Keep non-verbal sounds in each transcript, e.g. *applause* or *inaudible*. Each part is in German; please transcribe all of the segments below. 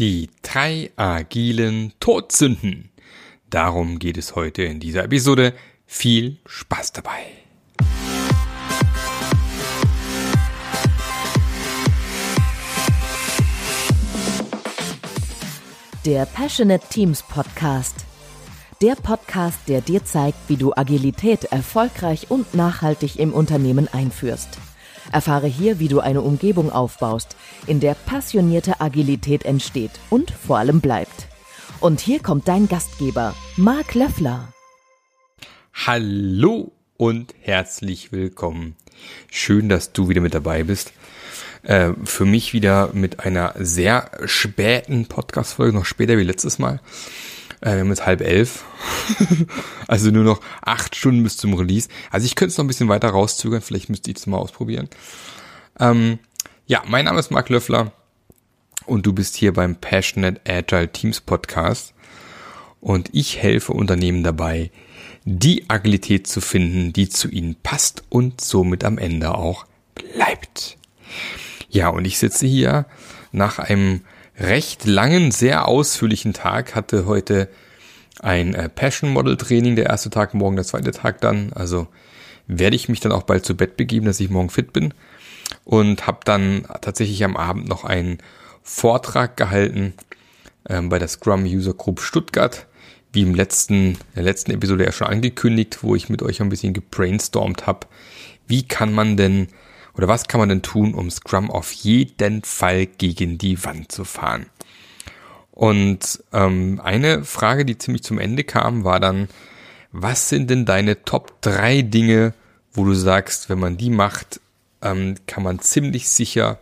Die drei agilen Todsünden. Darum geht es heute in dieser Episode. Viel Spaß dabei. Der Passionate Teams Podcast. Der Podcast, der dir zeigt, wie du Agilität erfolgreich und nachhaltig im Unternehmen einführst. Erfahre hier, wie du eine Umgebung aufbaust, in der passionierte Agilität entsteht und vor allem bleibt. Und hier kommt dein Gastgeber, Marc Löffler. Hallo und herzlich willkommen. Schön, dass du wieder mit dabei bist. Äh, für mich wieder mit einer sehr späten Podcast-Folge, noch später wie letztes Mal. Äh, wir haben jetzt halb elf. *laughs* also nur noch acht Stunden bis zum Release. Also ich könnte es noch ein bisschen weiter rauszögern. Vielleicht müsste ich es mal ausprobieren. Ähm, ja, mein Name ist Marc Löffler und du bist hier beim Passionate Agile Teams Podcast. Und ich helfe Unternehmen dabei, die Agilität zu finden, die zu ihnen passt und somit am Ende auch bleibt. Ja, und ich sitze hier nach einem recht langen, sehr ausführlichen Tag, hatte heute ein äh, Passion Model Training, der erste Tag, morgen der zweite Tag dann. Also werde ich mich dann auch bald zu Bett begeben, dass ich morgen fit bin. Und habe dann tatsächlich am Abend noch einen Vortrag gehalten ähm, bei der Scrum User Group Stuttgart, wie im letzten, der letzten Episode ja schon angekündigt, wo ich mit euch ein bisschen gebrainstormt habe. Wie kann man denn oder was kann man denn tun, um Scrum auf jeden Fall gegen die Wand zu fahren? Und ähm, eine Frage, die ziemlich zum Ende kam, war dann, was sind denn deine Top 3 Dinge, wo du sagst, wenn man die macht, ähm, kann man ziemlich sicher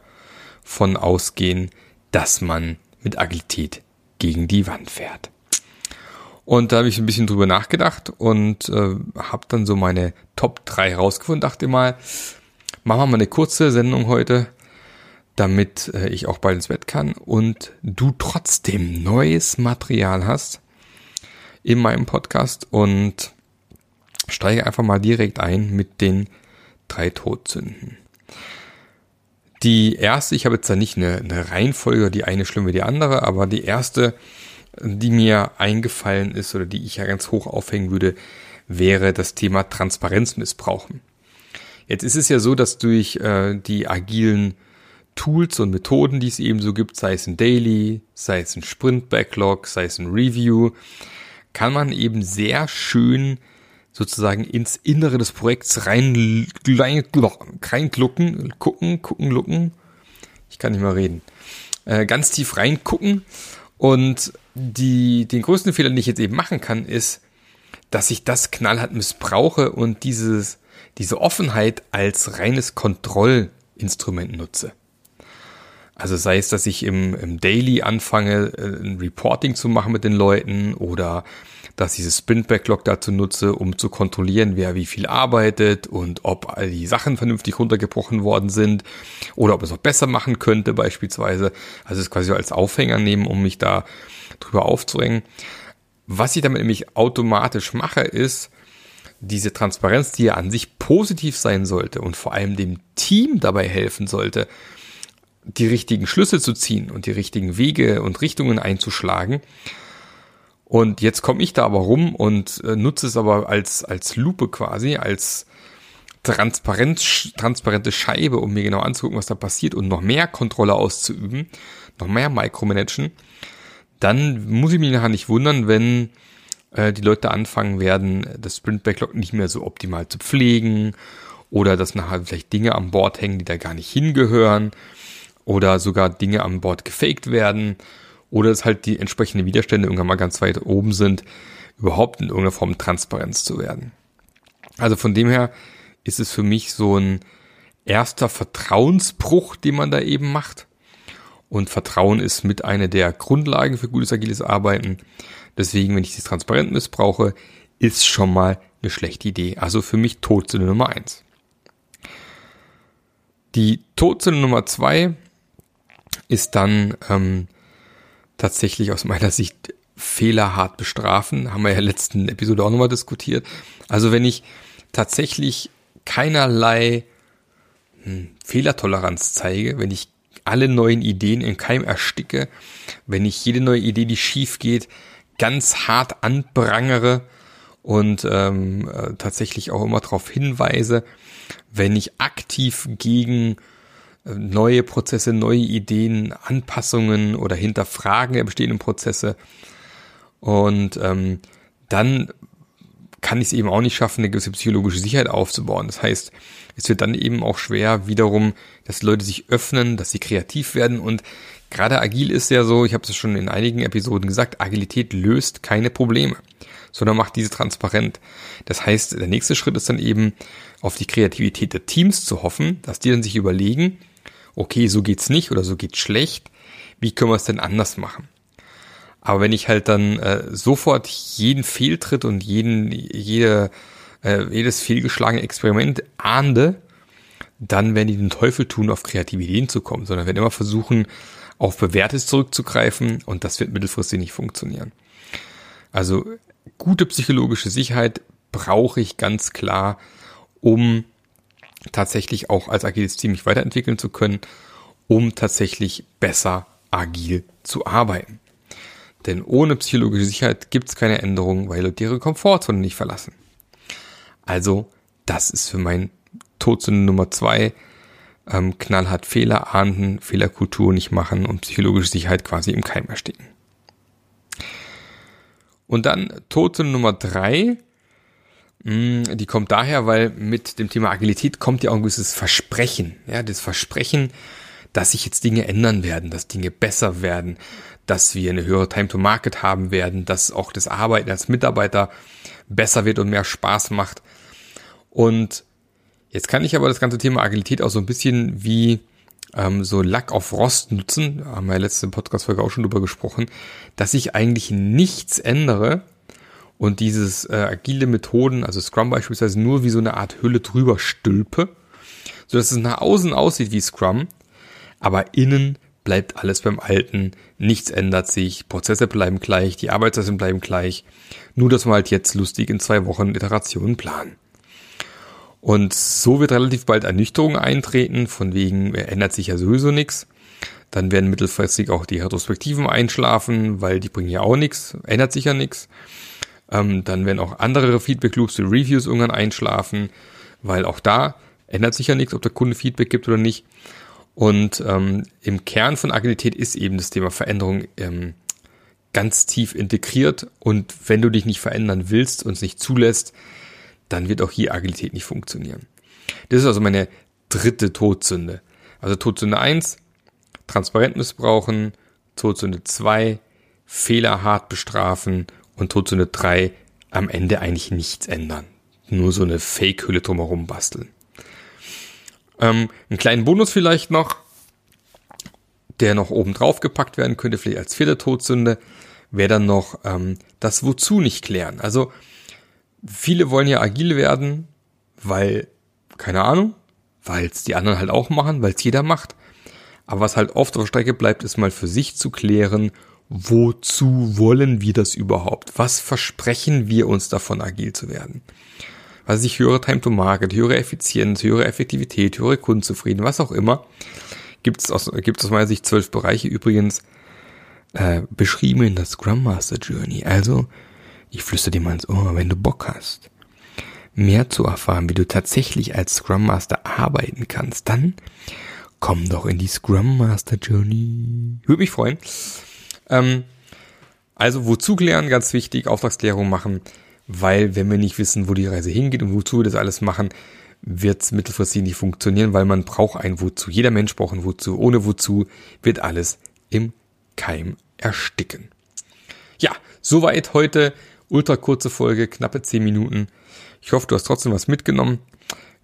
von ausgehen, dass man mit Agilität gegen die Wand fährt. Und da habe ich ein bisschen drüber nachgedacht und äh, habe dann so meine Top 3 rausgefunden, dachte mal, machen wir mal eine kurze Sendung heute, damit äh, ich auch bald ins Bett kann und du trotzdem neues Material hast in meinem Podcast und steige einfach mal direkt ein mit den drei Todsünden. Die erste, ich habe jetzt da nicht eine, eine Reihenfolge, die eine schlimm wie die andere, aber die erste, die mir eingefallen ist oder die ich ja ganz hoch aufhängen würde, wäre das Thema Transparenz missbrauchen. Jetzt ist es ja so, dass durch äh, die agilen Tools und Methoden, die es eben so gibt, sei es ein Daily, sei es ein Sprint Backlog, sei es ein Review, kann man eben sehr schön sozusagen ins Innere des Projekts rein, rein reinklucken, gucken, gucken, lucken. Ich kann nicht mal reden. Äh, ganz tief reingucken. Und die, den größten Fehler, den ich jetzt eben machen kann, ist, dass ich das knallhart missbrauche und dieses diese Offenheit als reines Kontrollinstrument nutze. Also sei es, dass ich im, im Daily anfange, äh, ein Reporting zu machen mit den Leuten oder dass ich dieses Sprint Backlog dazu nutze, um zu kontrollieren, wer wie viel arbeitet und ob all die Sachen vernünftig runtergebrochen worden sind oder ob es auch besser machen könnte beispielsweise. Also es quasi als Aufhänger nehmen, um mich da drüber aufzuhängen. Was ich damit nämlich automatisch mache, ist, diese Transparenz, die ja an sich positiv sein sollte und vor allem dem Team dabei helfen sollte, die richtigen Schlüsse zu ziehen und die richtigen Wege und Richtungen einzuschlagen. Und jetzt komme ich da aber rum und äh, nutze es aber als, als Lupe quasi, als Transparenz, transparente Scheibe, um mir genau anzugucken, was da passiert und noch mehr Kontrolle auszuüben, noch mehr Micromanagen. Dann muss ich mich nachher nicht wundern, wenn äh, die Leute anfangen werden, das Sprint Backlog nicht mehr so optimal zu pflegen oder dass nachher vielleicht Dinge am Bord hängen, die da gar nicht hingehören oder sogar Dinge am Bord gefaked werden oder dass halt die entsprechenden Widerstände irgendwann mal ganz weit oben sind, überhaupt in irgendeiner Form Transparenz zu werden. Also von dem her ist es für mich so ein erster Vertrauensbruch, den man da eben macht. Und Vertrauen ist mit einer der Grundlagen für gutes agiles Arbeiten. Deswegen, wenn ich das transparent missbrauche, ist schon mal eine schlechte Idee. Also für mich Todsünde Nummer eins. Die Todsünde Nummer zwei ist dann ähm, tatsächlich aus meiner Sicht Fehler hart bestrafen. Haben wir ja in der letzten Episode auch nochmal diskutiert. Also wenn ich tatsächlich keinerlei hm, Fehlertoleranz zeige, wenn ich alle neuen Ideen im Keim ersticke, wenn ich jede neue Idee, die schief geht, ganz hart anprangere und ähm, äh, tatsächlich auch immer darauf hinweise, wenn ich aktiv gegen äh, neue Prozesse, neue Ideen, Anpassungen oder Hinterfragen der bestehenden Prozesse und ähm, dann kann ich es eben auch nicht schaffen, eine gewisse psychologische Sicherheit aufzubauen. Das heißt, es wird dann eben auch schwer wiederum, dass Leute sich öffnen, dass sie kreativ werden und gerade agil ist ja so, ich habe es schon in einigen Episoden gesagt, Agilität löst keine Probleme, sondern macht diese transparent. Das heißt, der nächste Schritt ist dann eben auf die Kreativität der Teams zu hoffen, dass die dann sich überlegen, okay, so geht's nicht oder so geht's schlecht, wie können wir es denn anders machen? Aber wenn ich halt dann äh, sofort jeden Fehltritt und jeden, jede, äh, jedes fehlgeschlagene Experiment ahnde, dann werden die den Teufel tun, auf kreative Ideen zu kommen, sondern werden immer versuchen, auf Bewährtes zurückzugreifen und das wird mittelfristig nicht funktionieren. Also gute psychologische Sicherheit brauche ich ganz klar, um tatsächlich auch als agiles Team mich weiterentwickeln zu können, um tatsächlich besser agil zu arbeiten. Denn ohne psychologische Sicherheit gibt es keine Änderung, weil Leute ihre Komfortzone nicht verlassen. Also, das ist für mein Todsünde Nummer zwei. Ähm, knallhart Fehler ahnden, Fehlerkultur nicht machen und psychologische Sicherheit quasi im Keim ersticken. Und dann Todsünde Nummer drei. Mm, die kommt daher, weil mit dem Thema Agilität kommt ja auch ein gewisses Versprechen. Ja, das Versprechen, dass sich jetzt Dinge ändern werden, dass Dinge besser werden, dass wir eine höhere Time to Market haben werden, dass auch das Arbeiten als Mitarbeiter besser wird und mehr Spaß macht. Und jetzt kann ich aber das ganze Thema Agilität auch so ein bisschen wie ähm, so Lack auf Rost nutzen. Da haben wir ja letzte Podcast-Folge auch schon drüber gesprochen, dass ich eigentlich nichts ändere und dieses äh, agile Methoden, also Scrum beispielsweise, nur wie so eine Art Hülle drüber stülpe, sodass es nach außen aussieht wie Scrum, aber innen bleibt alles beim Alten, nichts ändert sich, Prozesse bleiben gleich, die Arbeitszeiten bleiben gleich, nur dass wir halt jetzt lustig in zwei Wochen Iterationen planen. Und so wird relativ bald Ernüchterung eintreten, von wegen ändert sich ja sowieso nichts. Dann werden mittelfristig auch die Retrospektiven einschlafen, weil die bringen ja auch nichts, ändert sich ja nichts. Ähm, dann werden auch andere Feedback-Loops wie Reviews irgendwann einschlafen, weil auch da ändert sich ja nichts, ob der Kunde Feedback gibt oder nicht. Und ähm, im Kern von Agilität ist eben das Thema Veränderung ähm, ganz tief integriert. Und wenn du dich nicht verändern willst und es nicht zulässt, dann wird auch hier Agilität nicht funktionieren. Das ist also meine dritte Todsünde. Also Todsünde eins transparent missbrauchen, Todsünde zwei Fehler hart bestrafen und Todsünde drei am Ende eigentlich nichts ändern. Nur so eine Fake-Hülle drumherum basteln. Ähm, einen kleinen Bonus vielleicht noch, der noch oben drauf gepackt werden könnte, vielleicht als vierte Todsünde, wäre dann noch ähm, das Wozu nicht klären. Also viele wollen ja agil werden, weil, keine Ahnung, weil es die anderen halt auch machen, weil es jeder macht. Aber was halt oft auf der Strecke bleibt, ist mal für sich zu klären, wozu wollen wir das überhaupt? Was versprechen wir uns davon, agil zu werden? was ich höhere Time to Market, höhere Effizienz, höhere Effektivität, höhere Kundenzufriedenheit, was auch immer, gibt es aus, gibt's aus meiner Sicht zwölf Bereiche übrigens äh, beschrieben in der Scrum Master Journey. Also, ich flüstere dir mal ins Ohr, wenn du Bock hast, mehr zu erfahren, wie du tatsächlich als Scrum Master arbeiten kannst, dann komm doch in die Scrum Master Journey. Würde mich freuen. Ähm, also, wozu klären, ganz wichtig, Auftragsklärung machen weil wenn wir nicht wissen, wo die Reise hingeht und wozu wir das alles machen, wird es mittelfristig nicht funktionieren, weil man braucht ein Wozu. Jeder Mensch braucht ein Wozu. Ohne Wozu wird alles im Keim ersticken. Ja, soweit heute. Ultra kurze Folge, knappe 10 Minuten. Ich hoffe, du hast trotzdem was mitgenommen.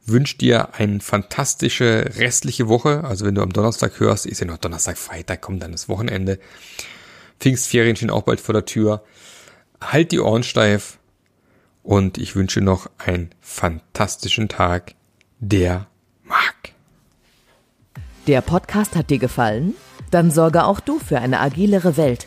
Wünsch dir eine fantastische restliche Woche. Also wenn du am Donnerstag hörst, ist ja noch Donnerstag, Freitag, kommt dann das Wochenende. Pfingstferien stehen auch bald vor der Tür. Halt die Ohren steif und ich wünsche noch einen fantastischen Tag. Der Marc. Der Podcast hat dir gefallen? Dann sorge auch du für eine agilere Welt